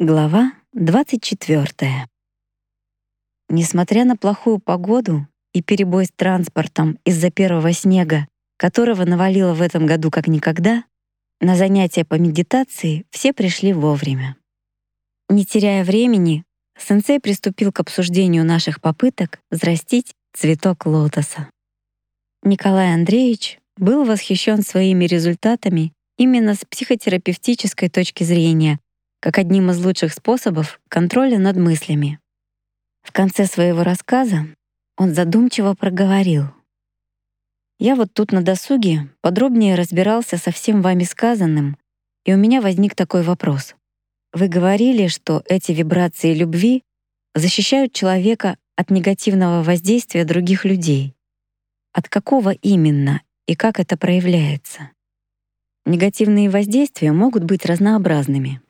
Глава 24. Несмотря на плохую погоду и перебой с транспортом из-за первого снега, которого навалило в этом году как никогда, на занятия по медитации все пришли вовремя. Не теряя времени, сенсей приступил к обсуждению наших попыток взрастить цветок лотоса. Николай Андреевич был восхищен своими результатами именно с психотерапевтической точки зрения, как одним из лучших способов контроля над мыслями. В конце своего рассказа он задумчиво проговорил. «Я вот тут на досуге подробнее разбирался со всем вами сказанным, и у меня возник такой вопрос. Вы говорили, что эти вибрации любви защищают человека от негативного воздействия других людей. От какого именно и как это проявляется? Негативные воздействия могут быть разнообразными.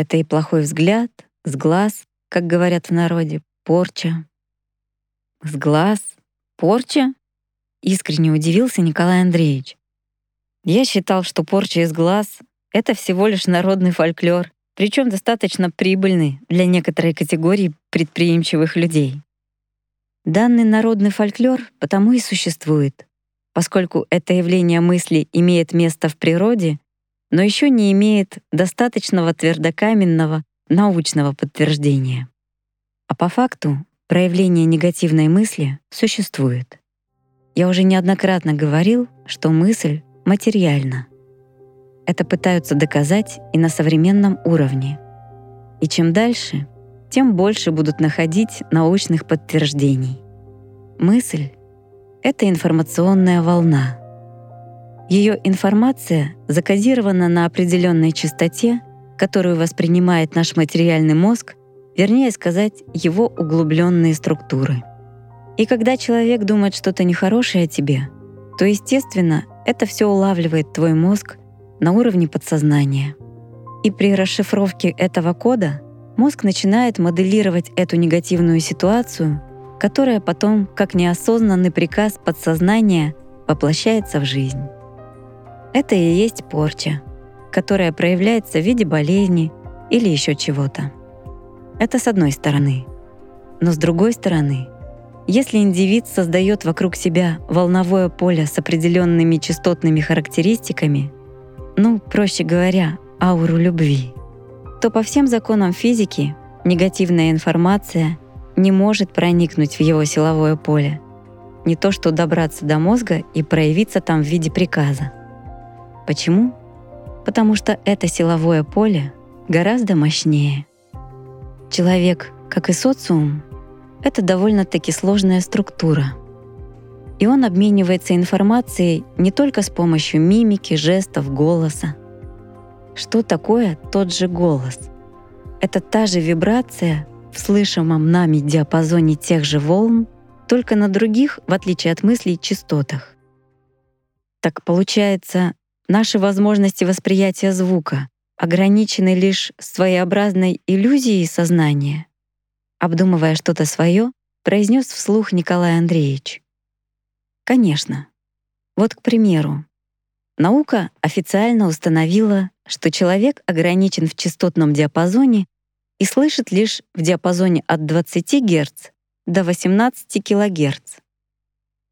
Это и плохой взгляд, сглаз, как говорят в народе, порча. Сглаз, порча? Искренне удивился Николай Андреевич. Я считал, что порча из глаз — это всего лишь народный фольклор, причем достаточно прибыльный для некоторой категории предприимчивых людей. Данный народный фольклор потому и существует, поскольку это явление мысли имеет место в природе но еще не имеет достаточного твердокаменного научного подтверждения. А по факту проявление негативной мысли существует. Я уже неоднократно говорил, что мысль материальна. Это пытаются доказать и на современном уровне. И чем дальше, тем больше будут находить научных подтверждений. Мысль — это информационная волна — ее информация закодирована на определенной частоте, которую воспринимает наш материальный мозг, вернее сказать, его углубленные структуры. И когда человек думает что-то нехорошее о тебе, то, естественно, это все улавливает твой мозг на уровне подсознания. И при расшифровке этого кода мозг начинает моделировать эту негативную ситуацию, которая потом, как неосознанный приказ подсознания, воплощается в жизнь. Это и есть порча, которая проявляется в виде болезни или еще чего-то. Это с одной стороны. Но с другой стороны, если индивид создает вокруг себя волновое поле с определенными частотными характеристиками, ну, проще говоря, ауру любви, то по всем законам физики негативная информация не может проникнуть в его силовое поле. Не то что добраться до мозга и проявиться там в виде приказа. Почему? Потому что это силовое поле гораздо мощнее. Человек, как и социум, это довольно-таки сложная структура. И он обменивается информацией не только с помощью мимики, жестов, голоса. Что такое тот же голос? Это та же вибрация в слышимом нами диапазоне тех же волн, только на других, в отличие от мыслей, частотах. Так получается, Наши возможности восприятия звука ограничены лишь своеобразной иллюзией сознания. Обдумывая что-то свое, произнес вслух Николай Андреевич. Конечно. Вот, к примеру, наука официально установила, что человек ограничен в частотном диапазоне и слышит лишь в диапазоне от 20 Гц до 18 кГц.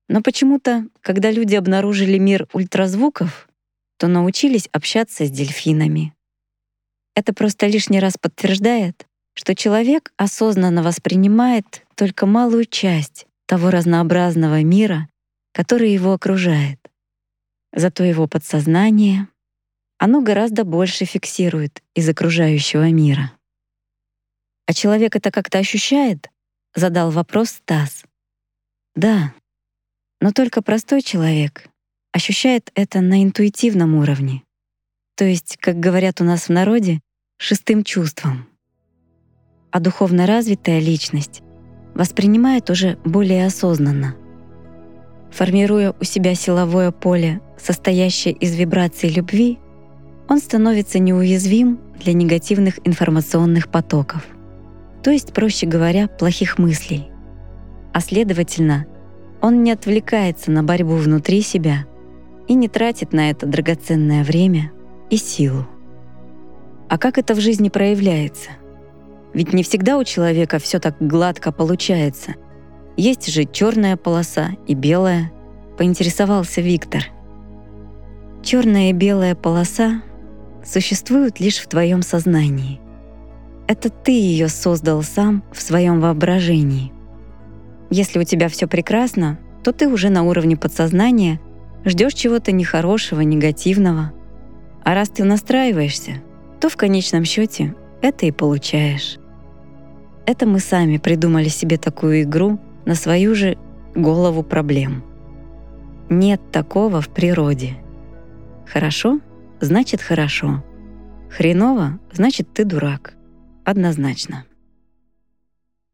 Но почему-то, когда люди обнаружили мир ультразвуков, то научились общаться с дельфинами. Это просто лишний раз подтверждает, что человек осознанно воспринимает только малую часть того разнообразного мира, который его окружает. Зато его подсознание, оно гораздо больше фиксирует из окружающего мира. А человек это как-то ощущает? Задал вопрос Стас. Да, но только простой человек ощущает это на интуитивном уровне. То есть, как говорят у нас в народе, шестым чувством. А духовно развитая личность воспринимает уже более осознанно. Формируя у себя силовое поле, состоящее из вибраций любви, он становится неуязвим для негативных информационных потоков, то есть, проще говоря, плохих мыслей. А следовательно, он не отвлекается на борьбу внутри себя — и не тратит на это драгоценное время и силу. А как это в жизни проявляется? Ведь не всегда у человека все так гладко получается. Есть же черная полоса и белая, поинтересовался Виктор. Черная и белая полоса существуют лишь в твоем сознании. Это ты ее создал сам в своем воображении. Если у тебя все прекрасно, то ты уже на уровне подсознания ждешь чего-то нехорошего, негативного. А раз ты настраиваешься, то в конечном счете это и получаешь. Это мы сами придумали себе такую игру на свою же голову проблем. Нет такого в природе. Хорошо — значит хорошо. Хреново — значит ты дурак. Однозначно.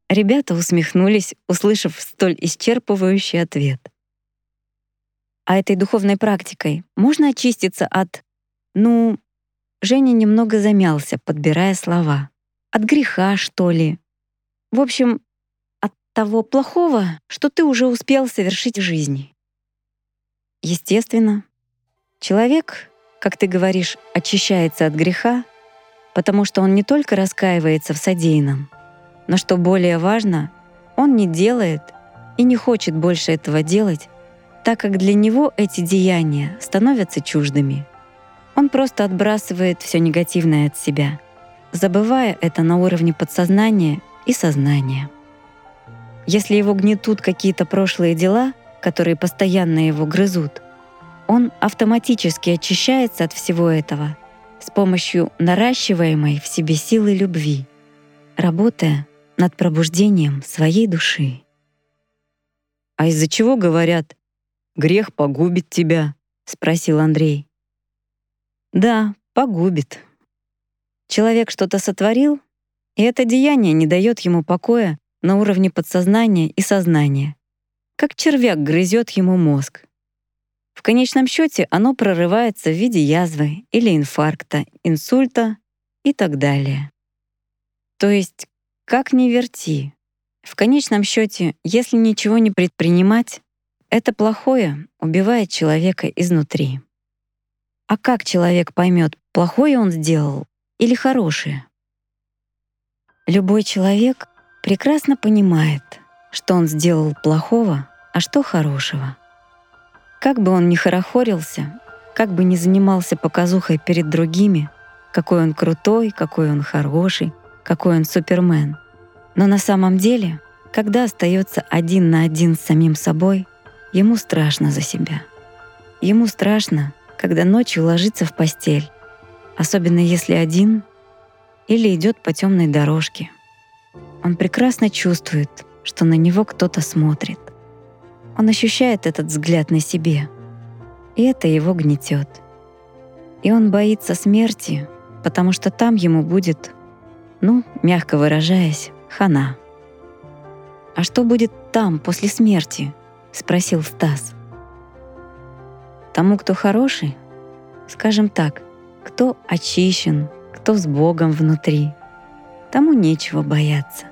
Ребята усмехнулись, услышав столь исчерпывающий ответ. А этой духовной практикой можно очиститься от... Ну, Женя немного замялся, подбирая слова. От греха, что ли. В общем, от того плохого, что ты уже успел совершить в жизни. Естественно, человек, как ты говоришь, очищается от греха, потому что он не только раскаивается в содеянном, но что более важно, он не делает и не хочет больше этого делать, так как для него эти деяния становятся чуждыми. Он просто отбрасывает все негативное от себя, забывая это на уровне подсознания и сознания. Если его гнетут какие-то прошлые дела, которые постоянно его грызут, он автоматически очищается от всего этого с помощью наращиваемой в себе силы любви, работая над пробуждением своей души. «А из-за чего говорят, грех погубит тебя?» — спросил Андрей. «Да, погубит. Человек что-то сотворил, и это деяние не дает ему покоя на уровне подсознания и сознания, как червяк грызет ему мозг. В конечном счете оно прорывается в виде язвы или инфаркта, инсульта и так далее. То есть как ни верти. В конечном счете, если ничего не предпринимать, это плохое убивает человека изнутри. А как человек поймет, плохое он сделал или хорошее? Любой человек прекрасно понимает, что он сделал плохого, а что хорошего. Как бы он ни хорохорился, как бы ни занимался показухой перед другими, какой он крутой, какой он хороший — какой он супермен. Но на самом деле, когда остается один на один с самим собой, ему страшно за себя. Ему страшно, когда ночью ложится в постель, особенно если один или идет по темной дорожке. Он прекрасно чувствует, что на него кто-то смотрит. Он ощущает этот взгляд на себе, и это его гнетет. И он боится смерти, потому что там ему будет ну, мягко выражаясь, хана. «А что будет там, после смерти?» — спросил Стас. «Тому, кто хороший, скажем так, кто очищен, кто с Богом внутри, тому нечего бояться.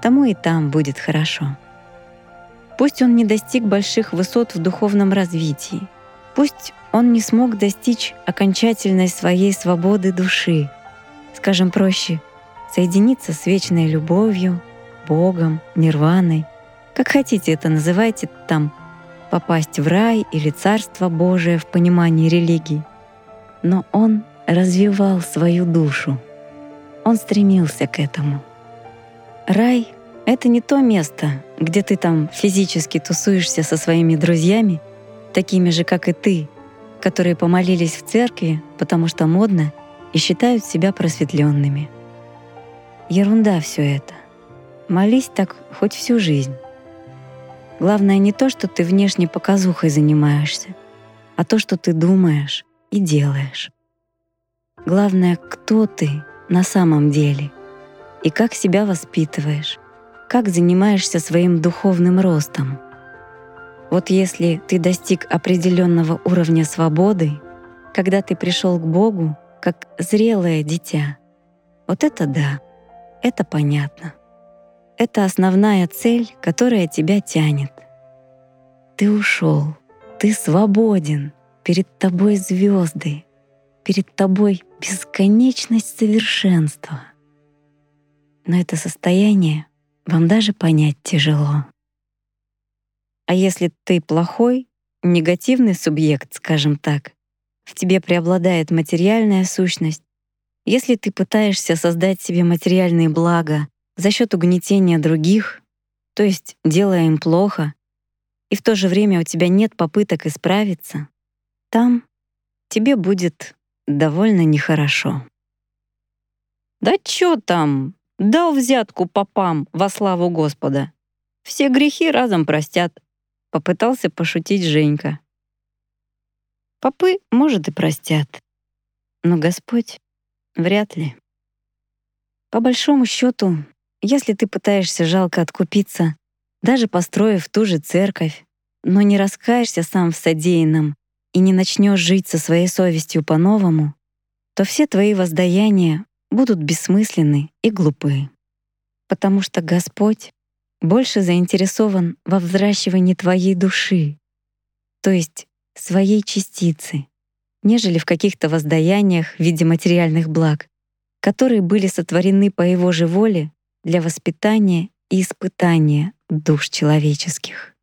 Тому и там будет хорошо. Пусть он не достиг больших высот в духовном развитии, пусть он не смог достичь окончательной своей свободы души, скажем проще, соединиться с вечной любовью, Богом, нирваной, как хотите это называйте там, попасть в рай или Царство Божие в понимании религии. Но он развивал свою душу. Он стремился к этому. Рай — это не то место, где ты там физически тусуешься со своими друзьями, такими же, как и ты, которые помолились в церкви, потому что модно, и считают себя просветленными — Ерунда все это. Молись так хоть всю жизнь. Главное не то, что ты внешне показухой занимаешься, а то, что ты думаешь и делаешь. Главное, кто ты на самом деле и как себя воспитываешь, как занимаешься своим духовным ростом. Вот если ты достиг определенного уровня свободы, когда ты пришел к Богу как зрелое дитя, вот это да — это понятно. Это основная цель, которая тебя тянет. Ты ушел, ты свободен, перед тобой звезды. перед тобой бесконечность совершенства. Но это состояние вам даже понять тяжело. А если ты плохой, негативный субъект, скажем так, в тебе преобладает материальная сущность, если ты пытаешься создать себе материальные блага за счет угнетения других, то есть делая им плохо, и в то же время у тебя нет попыток исправиться, там тебе будет довольно нехорошо. Да чё там? Дал взятку попам во славу Господа. Все грехи разом простят. Попытался пошутить Женька. Попы, может, и простят. Но Господь вряд ли. По большому счету, если ты пытаешься жалко откупиться, даже построив ту же церковь, но не раскаешься сам в содеянном и не начнешь жить со своей совестью по-новому, то все твои воздаяния будут бессмысленны и глупы. Потому что Господь больше заинтересован во взращивании твоей души, то есть своей частицы, нежели в каких-то воздаяниях в виде материальных благ, которые были сотворены по Его же воле для воспитания и испытания душ человеческих.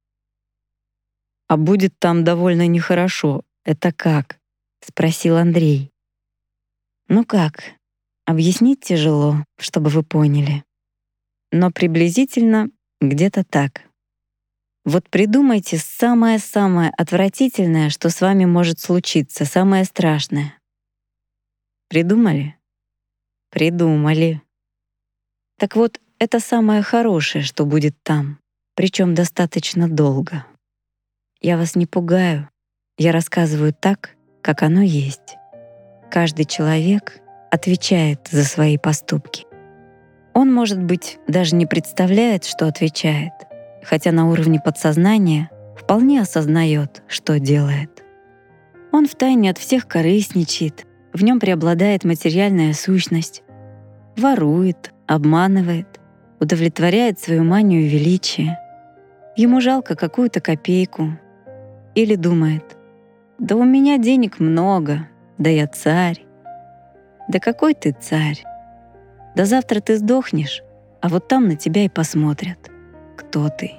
«А будет там довольно нехорошо. Это как?» — спросил Андрей. «Ну как? Объяснить тяжело, чтобы вы поняли. Но приблизительно где-то так. Вот придумайте самое-самое отвратительное, что с вами может случиться, самое страшное. Придумали? Придумали. Так вот, это самое хорошее, что будет там, причем достаточно долго. Я вас не пугаю, я рассказываю так, как оно есть. Каждый человек отвечает за свои поступки. Он, может быть, даже не представляет, что отвечает, хотя на уровне подсознания вполне осознает, что делает. Он втайне от всех корыстничает, в нем преобладает материальная сущность, ворует, обманывает, удовлетворяет свою манию величия. Ему жалко какую-то копейку. Или думает, да у меня денег много, да я царь. Да какой ты царь? Да завтра ты сдохнешь, а вот там на тебя и посмотрят, кто ты.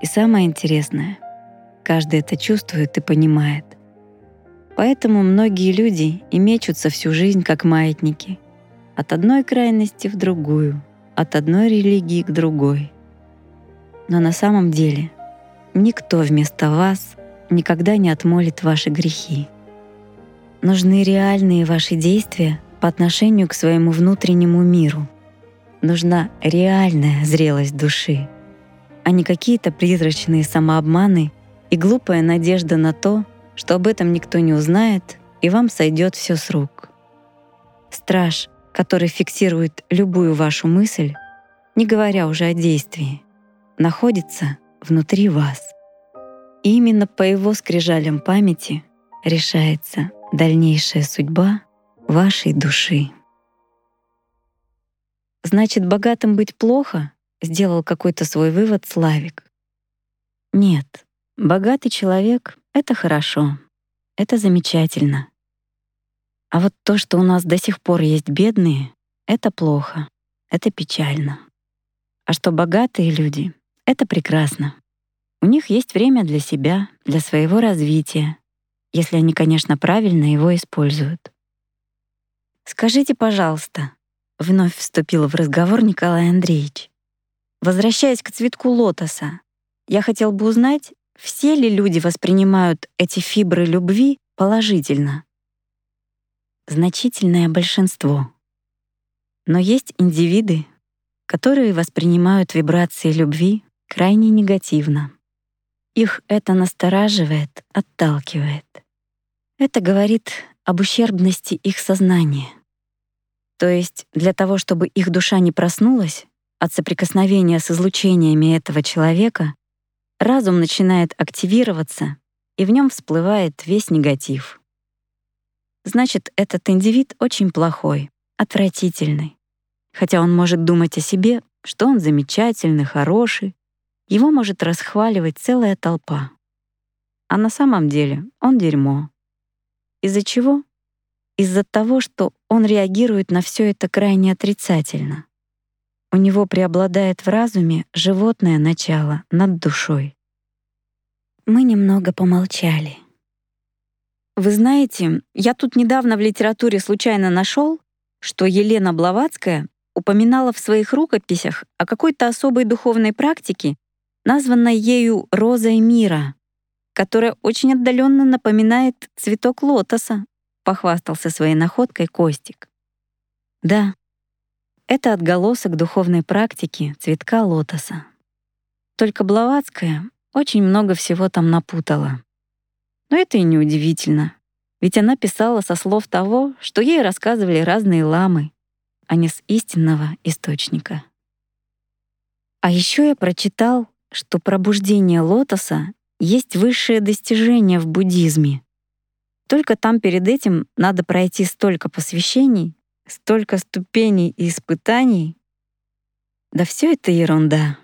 И самое интересное, каждый это чувствует и понимает. Поэтому многие люди и мечутся всю жизнь как маятники, от одной крайности в другую, от одной религии к другой. Но на самом деле никто вместо вас никогда не отмолит ваши грехи. Нужны реальные ваши действия — по отношению к своему внутреннему миру. Нужна реальная зрелость души, а не какие-то призрачные самообманы и глупая надежда на то, что об этом никто не узнает и вам сойдет все с рук. Страж, который фиксирует любую вашу мысль, не говоря уже о действии, находится внутри вас. И именно по его скрижалям памяти решается дальнейшая судьба вашей души. Значит, богатым быть плохо? Сделал какой-то свой вывод Славик. Нет, богатый человек — это хорошо, это замечательно. А вот то, что у нас до сих пор есть бедные, это плохо, это печально. А что богатые люди — это прекрасно. У них есть время для себя, для своего развития, если они, конечно, правильно его используют. «Скажите, пожалуйста», — вновь вступил в разговор Николай Андреевич, «возвращаясь к цветку лотоса, я хотел бы узнать, все ли люди воспринимают эти фибры любви положительно?» Значительное большинство. Но есть индивиды, которые воспринимают вибрации любви крайне негативно. Их это настораживает, отталкивает. Это говорит об ущербности их сознания. То есть для того, чтобы их душа не проснулась от соприкосновения с излучениями этого человека, разум начинает активироваться, и в нем всплывает весь негатив. Значит, этот индивид очень плохой, отвратительный. Хотя он может думать о себе, что он замечательный, хороший, его может расхваливать целая толпа. А на самом деле он дерьмо. Из-за чего? из-за того, что он реагирует на все это крайне отрицательно. У него преобладает в разуме животное начало над душой. Мы немного помолчали. Вы знаете, я тут недавно в литературе случайно нашел, что Елена Блаватская упоминала в своих рукописях о какой-то особой духовной практике, названной ею «розой мира», которая очень отдаленно напоминает цветок лотоса, похвастался своей находкой Костик. Да, это отголосок духовной практики цветка лотоса. Только Блаватская очень много всего там напутала. Но это и не удивительно, ведь она писала со слов того, что ей рассказывали разные ламы, а не с истинного источника. А еще я прочитал, что пробуждение лотоса есть высшее достижение в буддизме. Только там перед этим надо пройти столько посвящений, столько ступеней и испытаний. Да все это ерунда.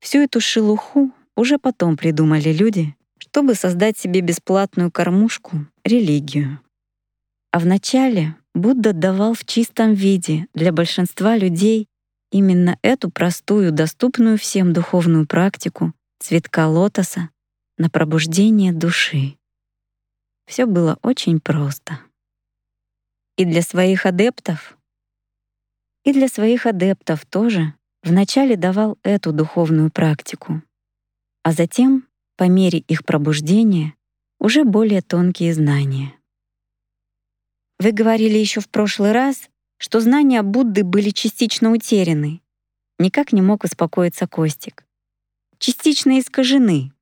Всю эту шелуху уже потом придумали люди, чтобы создать себе бесплатную кормушку — религию. А вначале Будда давал в чистом виде для большинства людей именно эту простую, доступную всем духовную практику цветка лотоса на пробуждение души. Все было очень просто. И для своих адептов, и для своих адептов тоже вначале давал эту духовную практику, а затем, по мере их пробуждения, уже более тонкие знания. Вы говорили еще в прошлый раз, что знания Будды были частично утеряны. Никак не мог успокоиться Костик. Частично искажены.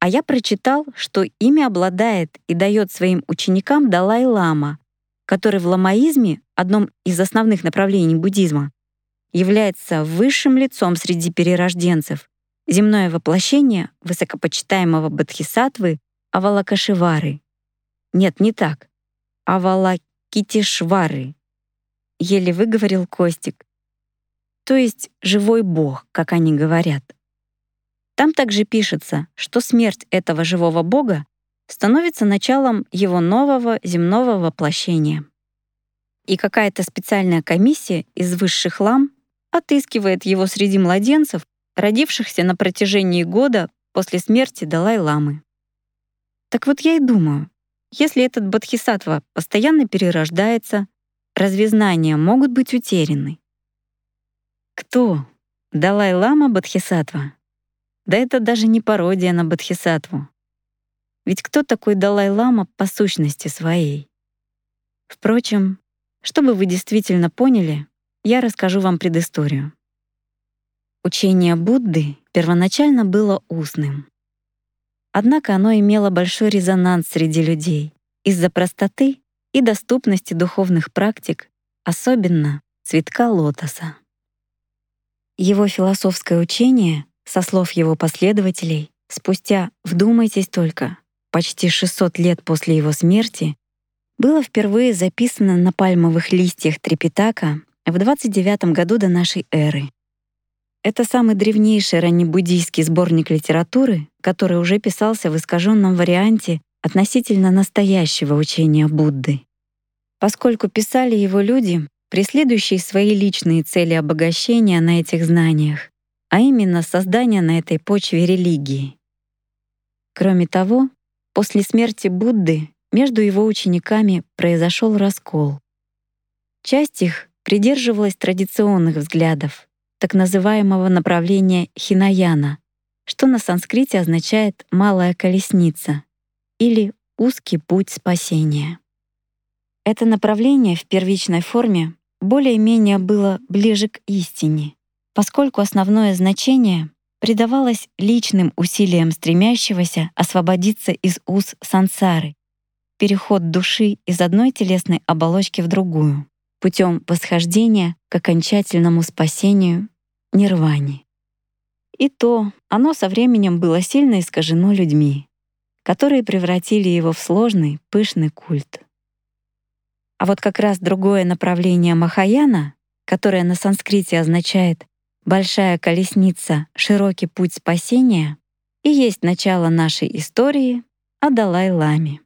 А я прочитал, что ими обладает и дает своим ученикам Далай-лама, который в ламаизме, одном из основных направлений буддизма, является высшим лицом среди перерожденцев, земное воплощение высокопочитаемого бодхисаттвы Авалакашивары. Нет, не так. Авалакитишвары. Еле выговорил Костик. То есть живой бог, как они говорят. Там также пишется, что смерть этого живого бога становится началом его нового земного воплощения. И какая-то специальная комиссия из высших лам отыскивает его среди младенцев, родившихся на протяжении года после смерти Далай-ламы. Так вот я и думаю, если этот бодхисаттва постоянно перерождается, разве знания могут быть утеряны? Кто? Далай-лама бодхисаттва? Да это даже не пародия на бодхисаттву. Ведь кто такой Далай-лама по сущности своей? Впрочем, чтобы вы действительно поняли, я расскажу вам предысторию. Учение Будды первоначально было устным. Однако оно имело большой резонанс среди людей из-за простоты и доступности духовных практик, особенно цветка лотоса. Его философское учение, со слов его последователей, спустя, вдумайтесь только, почти 600 лет после его смерти, было впервые записано на пальмовых листьях трепетака в 29 году до нашей эры. Это самый древнейший раннебуддийский сборник литературы, который уже писался в искаженном варианте относительно настоящего учения Будды. Поскольку писали его люди, преследующие свои личные цели обогащения на этих знаниях, а именно создание на этой почве религии. Кроме того, после смерти Будды между его учениками произошел раскол. Часть их придерживалась традиционных взглядов, так называемого направления хинаяна, что на санскрите означает «малая колесница» или «узкий путь спасения». Это направление в первичной форме более-менее было ближе к истине, поскольку основное значение придавалось личным усилиям стремящегося освободиться из уз сансары, переход души из одной телесной оболочки в другую путем восхождения к окончательному спасению нирване. И то оно со временем было сильно искажено людьми, которые превратили его в сложный, пышный культ. А вот как раз другое направление Махаяна, которое на санскрите означает «большая колесница, широкий путь спасения», и есть начало нашей истории о Далай-ламе.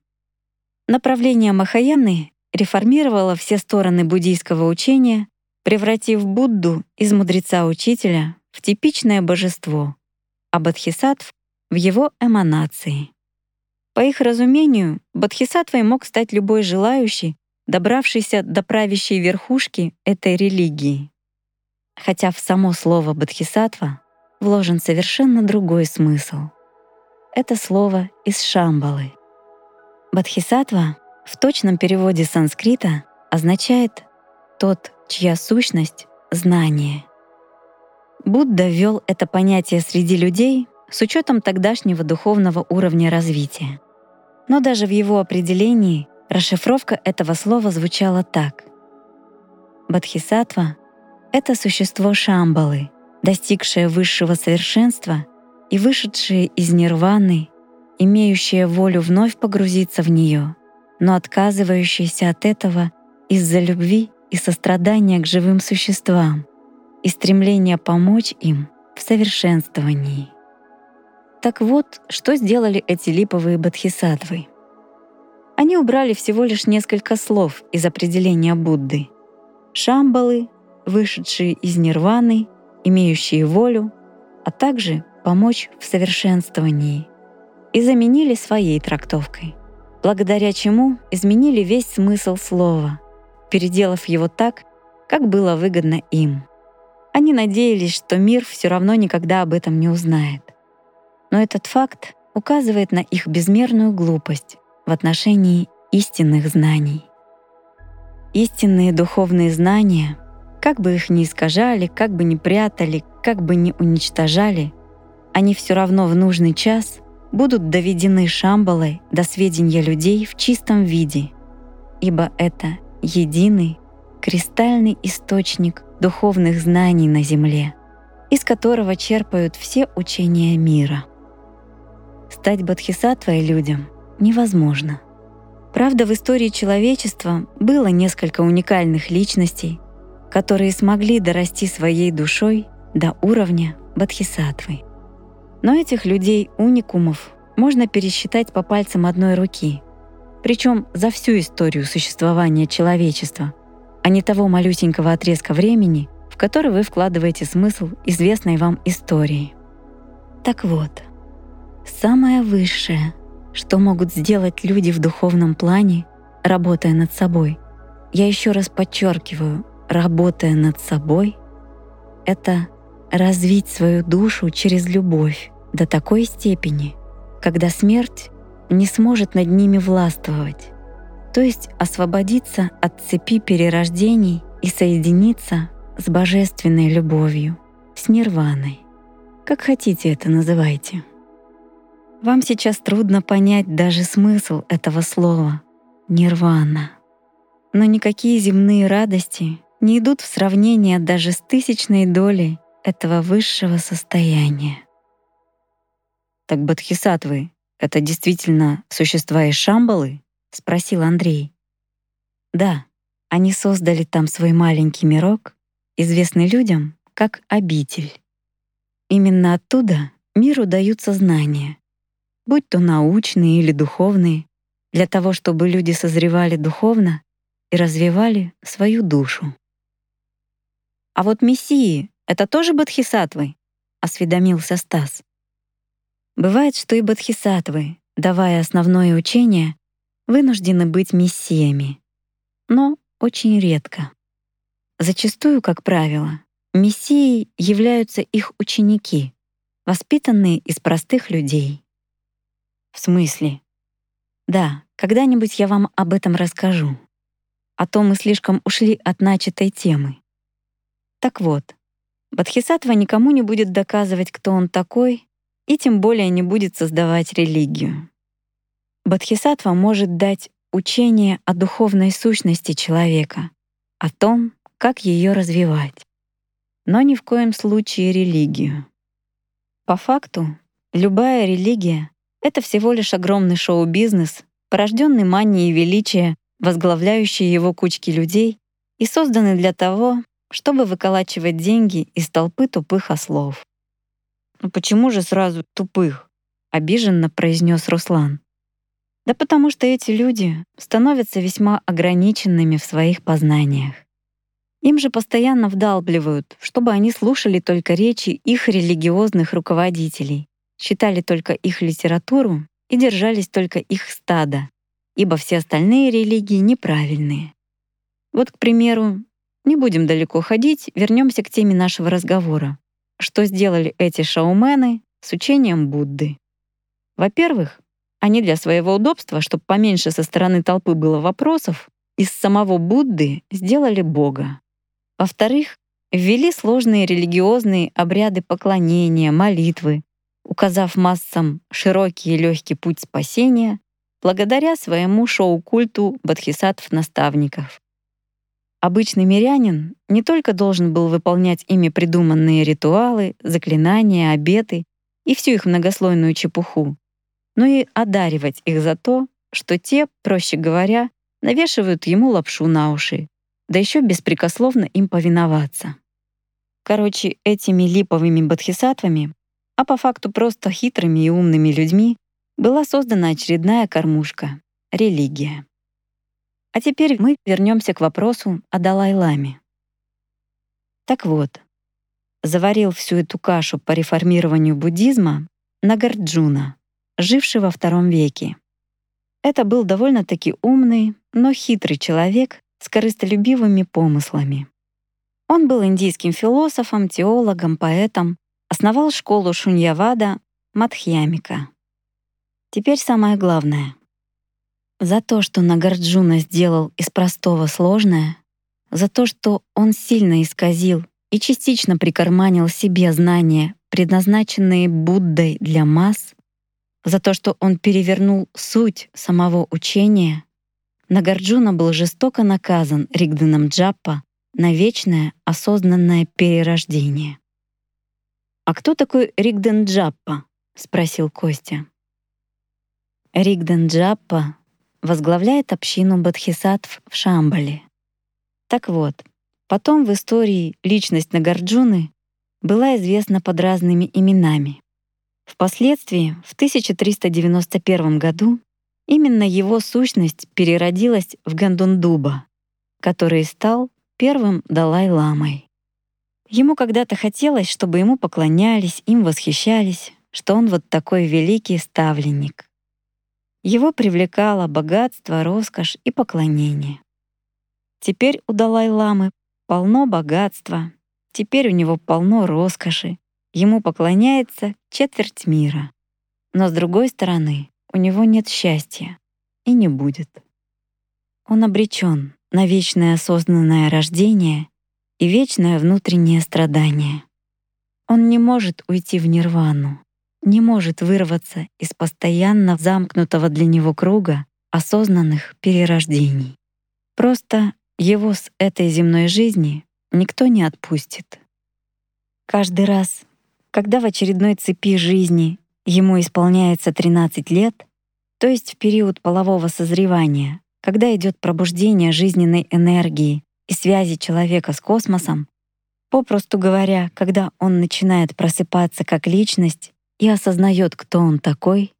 Направление Махаяны реформировала все стороны буддийского учения, превратив Будду из мудреца-учителя в типичное божество, а Бодхисаттв — в его эманации. По их разумению, Бодхисаттвой мог стать любой желающий, добравшийся до правящей верхушки этой религии. Хотя в само слово «бодхисаттва» вложен совершенно другой смысл. Это слово из Шамбалы. Бодхисаттва в точном переводе санскрита означает «тот, чья сущность — знание». Будда ввел это понятие среди людей с учетом тогдашнего духовного уровня развития. Но даже в его определении расшифровка этого слова звучала так. Бодхисаттва — это существо Шамбалы, достигшее высшего совершенства и вышедшее из нирваны, имеющее волю вновь погрузиться в нее, но отказывающееся от этого из-за любви и сострадания к живым существам и стремления помочь им в совершенствовании. Так вот, что сделали эти липовые бодхисаттвы? Они убрали всего лишь несколько слов из определения Будды. Шамбалы, вышедшие из нирваны, имеющие волю, а также помочь в совершенствовании, и заменили своей трактовкой, благодаря чему изменили весь смысл слова, переделав его так, как было выгодно им. Они надеялись, что мир все равно никогда об этом не узнает. Но этот факт указывает на их безмерную глупость в отношении истинных знаний. Истинные духовные знания, как бы их ни искажали, как бы ни прятали, как бы ни уничтожали, они все равно в нужный час будут доведены Шамбалой до сведения людей в чистом виде, ибо это единый, кристальный источник духовных знаний на Земле, из которого черпают все учения мира. Стать бодхисаттвой людям невозможно. Правда, в истории человечества было несколько уникальных личностей, которые смогли дорасти своей душой до уровня бодхисаттвы. Но этих людей-уникумов можно пересчитать по пальцам одной руки, причем за всю историю существования человечества, а не того малюсенького отрезка времени, в который вы вкладываете смысл известной вам истории. Так вот, Самое высшее, что могут сделать люди в духовном плане, работая над собой, я еще раз подчеркиваю, работая над собой, это развить свою душу через любовь до такой степени, когда смерть не сможет над ними властвовать, то есть освободиться от цепи перерождений и соединиться с божественной любовью, с нирваной. Как хотите это называйте. Вам сейчас трудно понять даже смысл этого слова «нирвана». Но никакие земные радости не идут в сравнение даже с тысячной долей этого высшего состояния. «Так бодхисаттвы — это действительно существа из Шамбалы?» — спросил Андрей. «Да, они создали там свой маленький мирок, известный людям как обитель. Именно оттуда миру даются знания, будь то научные или духовные, для того, чтобы люди созревали духовно и развивали свою душу. «А вот мессии — это тоже бодхисаттвы?» — осведомился Стас. Бывает, что и бодхисаттвы, давая основное учение, вынуждены быть мессиями, но очень редко. Зачастую, как правило, мессией являются их ученики, воспитанные из простых людей. В смысле? Да, когда-нибудь я вам об этом расскажу. А то мы слишком ушли от начатой темы. Так вот, Бодхисаттва никому не будет доказывать, кто он такой, и тем более не будет создавать религию. Бодхисаттва может дать учение о духовной сущности человека, о том, как ее развивать, но ни в коем случае религию. По факту, любая религия это всего лишь огромный шоу-бизнес, порожденный манией величия, возглавляющий его кучки людей и созданный для того, чтобы выколачивать деньги из толпы тупых ослов. «Ну почему же сразу тупых?» — обиженно произнес Руслан. Да потому что эти люди становятся весьма ограниченными в своих познаниях. Им же постоянно вдалбливают, чтобы они слушали только речи их религиозных руководителей, читали только их литературу и держались только их стада, ибо все остальные религии неправильные. Вот, к примеру, не будем далеко ходить, вернемся к теме нашего разговора. Что сделали эти шаумены с учением Будды? Во-первых, они для своего удобства, чтобы поменьше со стороны толпы было вопросов, из самого Будды сделали Бога. Во-вторых, ввели сложные религиозные обряды поклонения, молитвы, указав массам широкий и легкий путь спасения благодаря своему шоу-культу бодхисаттв-наставников. Обычный мирянин не только должен был выполнять ими придуманные ритуалы, заклинания, обеты и всю их многослойную чепуху, но и одаривать их за то, что те, проще говоря, навешивают ему лапшу на уши, да еще беспрекословно им повиноваться. Короче, этими липовыми бодхисаттвами, а по факту просто хитрыми и умными людьми, была создана очередная кормушка — религия. А теперь мы вернемся к вопросу о Далай-ламе. Так вот, заварил всю эту кашу по реформированию буддизма Нагарджуна, живший во втором веке. Это был довольно-таки умный, но хитрый человек, с корыстолюбивыми помыслами. Он был индийским философом, теологом, поэтом, основал школу Шуньявада Мадхьямика. Теперь самое главное. За то, что Нагарджуна сделал из простого сложное, за то, что он сильно исказил и частично прикарманил себе знания, предназначенные Буддой для масс, за то, что он перевернул суть самого учения — Нагарджуна был жестоко наказан Ригденом Джаппа на вечное осознанное перерождение. «А кто такой Ригден Джаппа?» — спросил Костя. Ригден Джаппа возглавляет общину бодхисаттв в Шамбале. Так вот, потом в истории личность Нагарджуны была известна под разными именами. Впоследствии, в 1391 году, Именно его сущность переродилась в Гандундуба, который стал первым Далай-ламой. Ему когда-то хотелось, чтобы ему поклонялись, им восхищались, что он вот такой великий ставленник. Его привлекало богатство, роскошь и поклонение. Теперь у Далай-ламы полно богатства, теперь у него полно роскоши, ему поклоняется четверть мира. Но с другой стороны, у него нет счастья и не будет. Он обречен на вечное осознанное рождение и вечное внутреннее страдание. Он не может уйти в нирвану, не может вырваться из постоянно замкнутого для него круга осознанных перерождений. Просто его с этой земной жизни никто не отпустит. Каждый раз, когда в очередной цепи жизни Ему исполняется 13 лет, то есть в период полового созревания, когда идет пробуждение жизненной энергии и связи человека с космосом, попросту говоря, когда он начинает просыпаться как личность и осознает, кто он такой,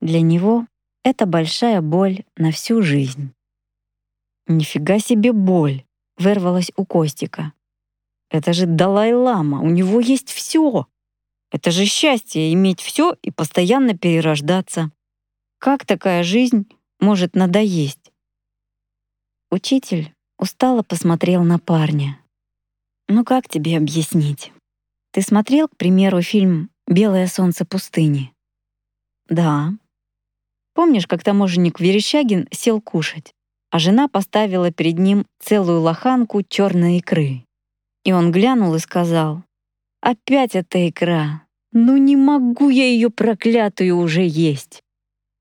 для него это большая боль на всю жизнь. «Нифига себе боль!» — вырвалась у Костика. «Это же Далай-лама, у него есть все!» Это же счастье — иметь все и постоянно перерождаться. Как такая жизнь может надоесть? Учитель устало посмотрел на парня. «Ну как тебе объяснить? Ты смотрел, к примеру, фильм «Белое солнце пустыни»?» «Да». Помнишь, как таможенник Верещагин сел кушать, а жена поставила перед ним целую лоханку черной икры? И он глянул и сказал, Опять эта икра. Ну не могу я ее проклятую уже есть.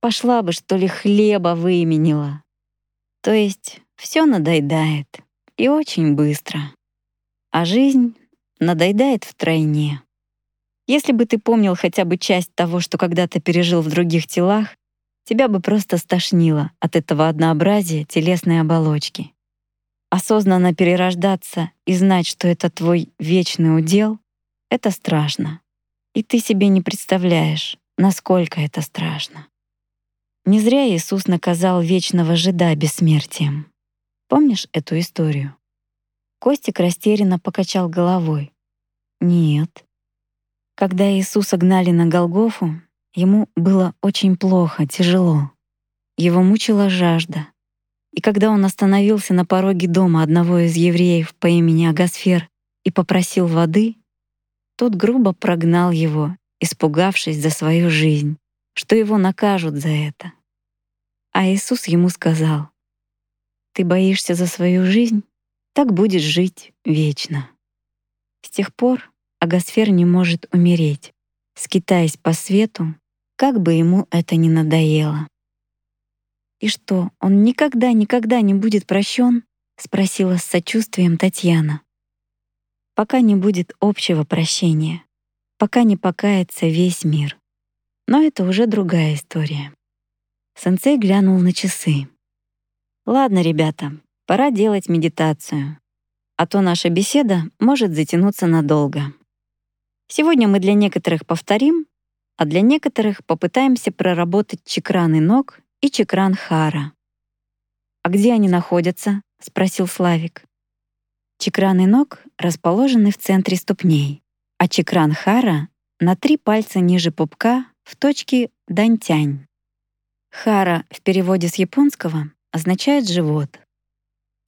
Пошла бы, что ли, хлеба выменила. То есть все надоедает. И очень быстро. А жизнь надоедает втройне. Если бы ты помнил хотя бы часть того, что когда-то пережил в других телах, тебя бы просто стошнило от этого однообразия телесной оболочки. Осознанно перерождаться и знать, что это твой вечный удел, это страшно. И ты себе не представляешь, насколько это страшно. Не зря Иисус наказал вечного жида бессмертием. Помнишь эту историю? Костик растерянно покачал головой. Нет. Когда Иисуса гнали на Голгофу, ему было очень плохо, тяжело. Его мучила жажда. И когда он остановился на пороге дома одного из евреев по имени Агасфер и попросил воды, тот грубо прогнал его, испугавшись за свою жизнь, что его накажут за это. А Иисус ему сказал, «Ты боишься за свою жизнь? Так будешь жить вечно». С тех пор Агасфер не может умереть, скитаясь по свету, как бы ему это ни надоело. «И что, он никогда-никогда не будет прощен?» — спросила с сочувствием Татьяна. «Пока не будет общего прощения, пока не покается весь мир. Но это уже другая история». Сенсей глянул на часы. «Ладно, ребята, пора делать медитацию, а то наша беседа может затянуться надолго». Сегодня мы для некоторых повторим, а для некоторых попытаемся проработать чекраны ног и чекран хара. «А где они находятся?» — спросил Славик. Чекраны ног расположены в центре ступней, а чекран хара — на три пальца ниже пупка в точке дантянь. Хара в переводе с японского означает «живот».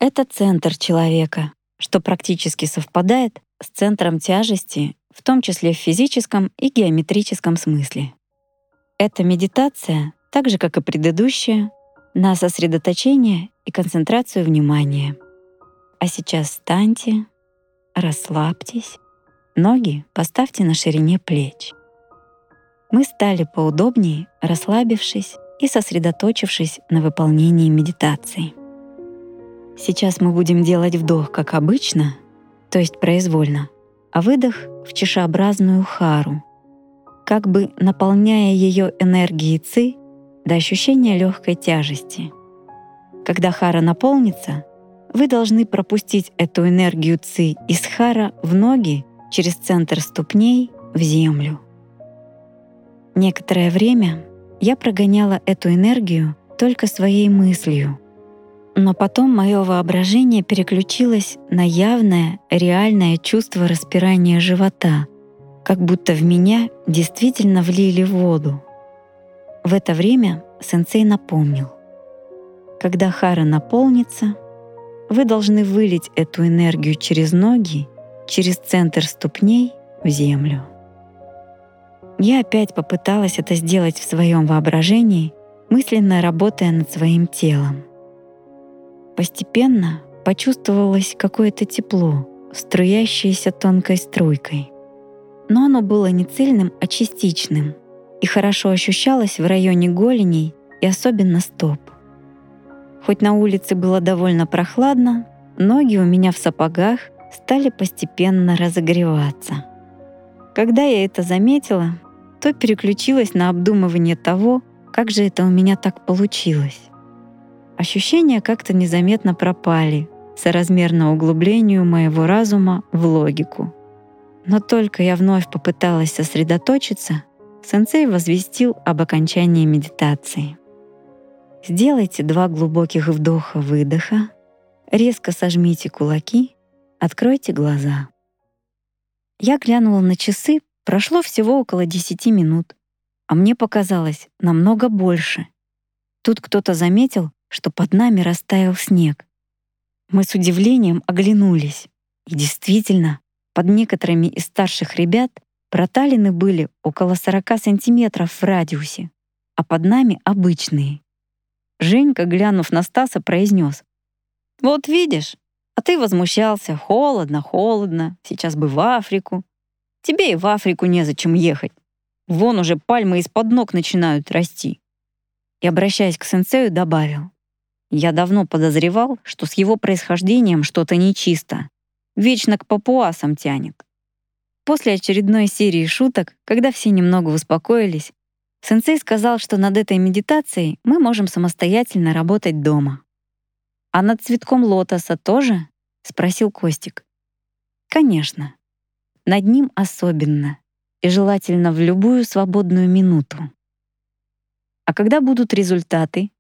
Это центр человека, что практически совпадает с центром тяжести в том числе в физическом и геометрическом смысле. Эта медитация, так же как и предыдущая, на сосредоточение и концентрацию внимания. А сейчас встаньте, расслабьтесь, ноги поставьте на ширине плеч. Мы стали поудобнее, расслабившись и сосредоточившись на выполнении медитации. Сейчас мы будем делать вдох, как обычно, то есть произвольно, а выдох в чешеобразную хару, как бы наполняя ее энергией ци до ощущения легкой тяжести. Когда хара наполнится, вы должны пропустить эту энергию ци из хара в ноги через центр ступней в землю. Некоторое время я прогоняла эту энергию только своей мыслью — но потом мое воображение переключилось на явное, реальное чувство распирания живота, как будто в меня действительно влили воду. В это время сенсей напомнил. Когда хара наполнится, вы должны вылить эту энергию через ноги, через центр ступней в землю. Я опять попыталась это сделать в своем воображении, мысленно работая над своим телом. Постепенно почувствовалось какое-то тепло, струящееся тонкой струйкой. Но оно было не цельным, а частичным и хорошо ощущалось в районе голеней и особенно стоп. Хоть на улице было довольно прохладно, ноги у меня в сапогах стали постепенно разогреваться. Когда я это заметила, то переключилась на обдумывание того, как же это у меня так получилось. Ощущения как-то незаметно пропали, соразмерно углублению моего разума в логику. Но только я вновь попыталась сосредоточиться, сенсей возвестил об окончании медитации. Сделайте два глубоких вдоха-выдоха, резко сожмите кулаки, откройте глаза. Я глянула на часы, прошло всего около 10 минут, а мне показалось намного больше. Тут кто-то заметил, что под нами растаял снег. Мы с удивлением оглянулись. И действительно, под некоторыми из старших ребят проталины были около 40 сантиметров в радиусе, а под нами обычные. Женька, глянув на Стаса, произнес: «Вот видишь, а ты возмущался. Холодно, холодно. Сейчас бы в Африку. Тебе и в Африку незачем ехать. Вон уже пальмы из-под ног начинают расти». И, обращаясь к сенсею, добавил. Я давно подозревал, что с его происхождением что-то нечисто. Вечно к папуасам тянет. После очередной серии шуток, когда все немного успокоились, сенсей сказал, что над этой медитацией мы можем самостоятельно работать дома. «А над цветком лотоса тоже?» — спросил Костик. «Конечно. Над ним особенно, и желательно в любую свободную минуту. А когда будут результаты?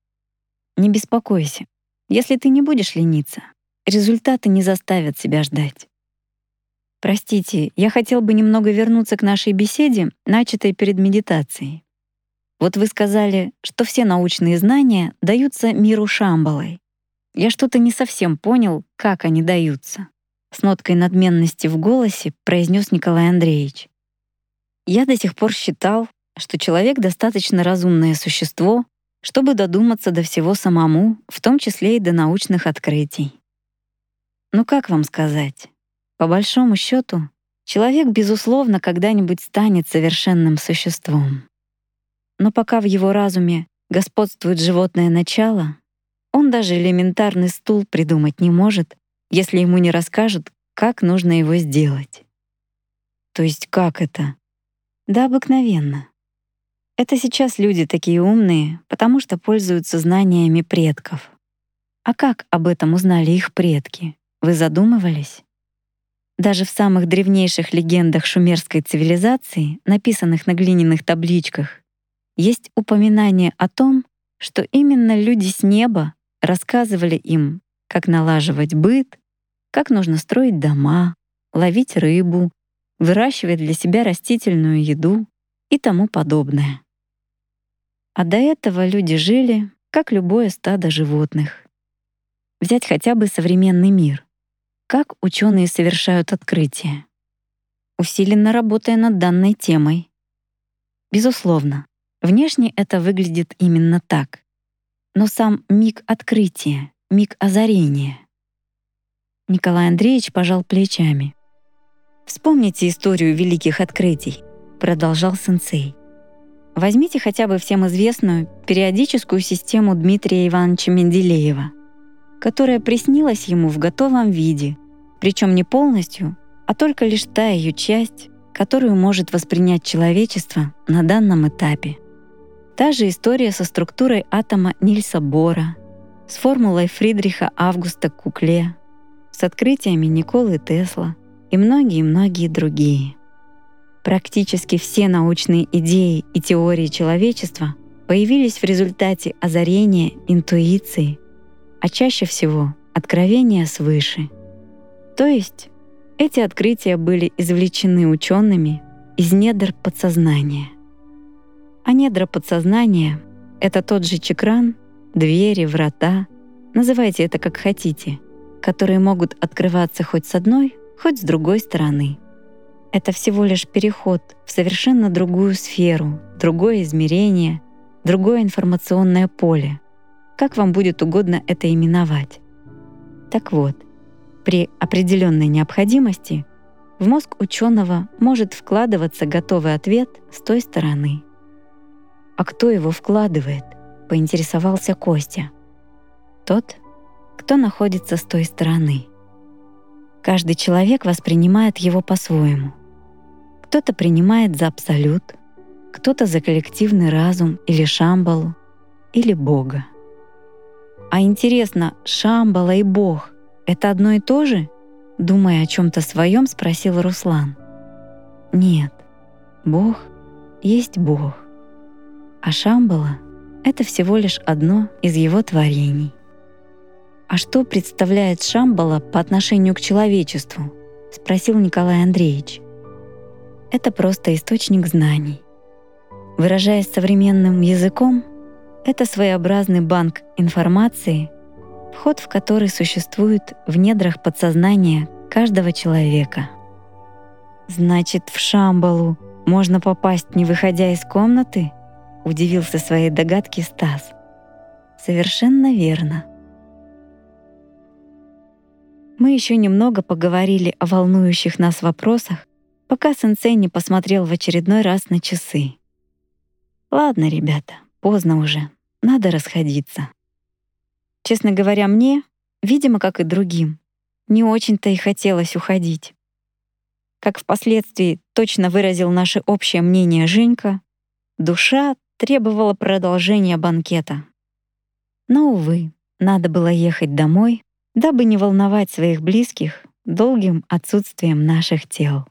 Не беспокойся. Если ты не будешь лениться, результаты не заставят себя ждать. Простите, я хотел бы немного вернуться к нашей беседе, начатой перед медитацией. Вот вы сказали, что все научные знания даются миру Шамбалой. Я что-то не совсем понял, как они даются. С ноткой надменности в голосе произнес Николай Андреевич. Я до сих пор считал, что человек достаточно разумное существо, чтобы додуматься до всего самому, в том числе и до научных открытий. Ну как вам сказать? По большому счету, человек, безусловно, когда-нибудь станет совершенным существом. Но пока в его разуме господствует животное начало, он даже элементарный стул придумать не может, если ему не расскажут, как нужно его сделать. То есть как это? Да обыкновенно. Это сейчас люди такие умные, потому что пользуются знаниями предков. А как об этом узнали их предки? Вы задумывались? Даже в самых древнейших легендах шумерской цивилизации, написанных на глиняных табличках, есть упоминание о том, что именно люди с неба рассказывали им, как налаживать быт, как нужно строить дома, ловить рыбу, выращивать для себя растительную еду и тому подобное. А до этого люди жили, как любое стадо животных. Взять хотя бы современный мир. Как ученые совершают открытия? Усиленно работая над данной темой. Безусловно, внешне это выглядит именно так. Но сам миг открытия, миг озарения. Николай Андреевич пожал плечами. Вспомните историю великих открытий, продолжал сенсей. Возьмите хотя бы всем известную периодическую систему Дмитрия Ивановича Менделеева, которая приснилась ему в готовом виде, причем не полностью, а только лишь та ее часть, которую может воспринять человечество на данном этапе. Та же история со структурой атома Нильса Бора, с формулой Фридриха Августа Кукле, с открытиями Николы Тесла — и многие-многие другие. Практически все научные идеи и теории человечества появились в результате озарения, интуиции, а чаще всего откровения свыше. То есть эти открытия были извлечены учеными из недр подсознания. А недра подсознания — это тот же чекран, двери, врата, называйте это как хотите, которые могут открываться хоть с одной, хоть с другой стороны. Это всего лишь переход в совершенно другую сферу, другое измерение, другое информационное поле. Как вам будет угодно это именовать. Так вот, при определенной необходимости в мозг ученого может вкладываться готовый ответ с той стороны. А кто его вкладывает? поинтересовался Костя. Тот, кто находится с той стороны. Каждый человек воспринимает его по-своему. Кто-то принимает за абсолют, кто-то за коллективный разум или Шамбалу, или Бога. А интересно, Шамбала и Бог — это одно и то же? Думая о чем то своем, спросил Руслан. Нет, Бог есть Бог. А Шамбала — это всего лишь одно из его творений. «А что представляет Шамбала по отношению к человечеству?» — спросил Николай Андреевич. «Это просто источник знаний. Выражаясь современным языком, это своеобразный банк информации, вход в который существует в недрах подсознания каждого человека. Значит, в Шамбалу можно попасть, не выходя из комнаты? Удивился своей догадке Стас. Совершенно верно. Мы еще немного поговорили о волнующих нас вопросах, пока сенсей не посмотрел в очередной раз на часы. Ладно, ребята, поздно уже, надо расходиться. Честно говоря, мне, видимо, как и другим, не очень-то и хотелось уходить. Как впоследствии точно выразил наше общее мнение Женька, душа требовала продолжения банкета. Но, увы, надо было ехать домой, дабы не волновать своих близких долгим отсутствием наших тел.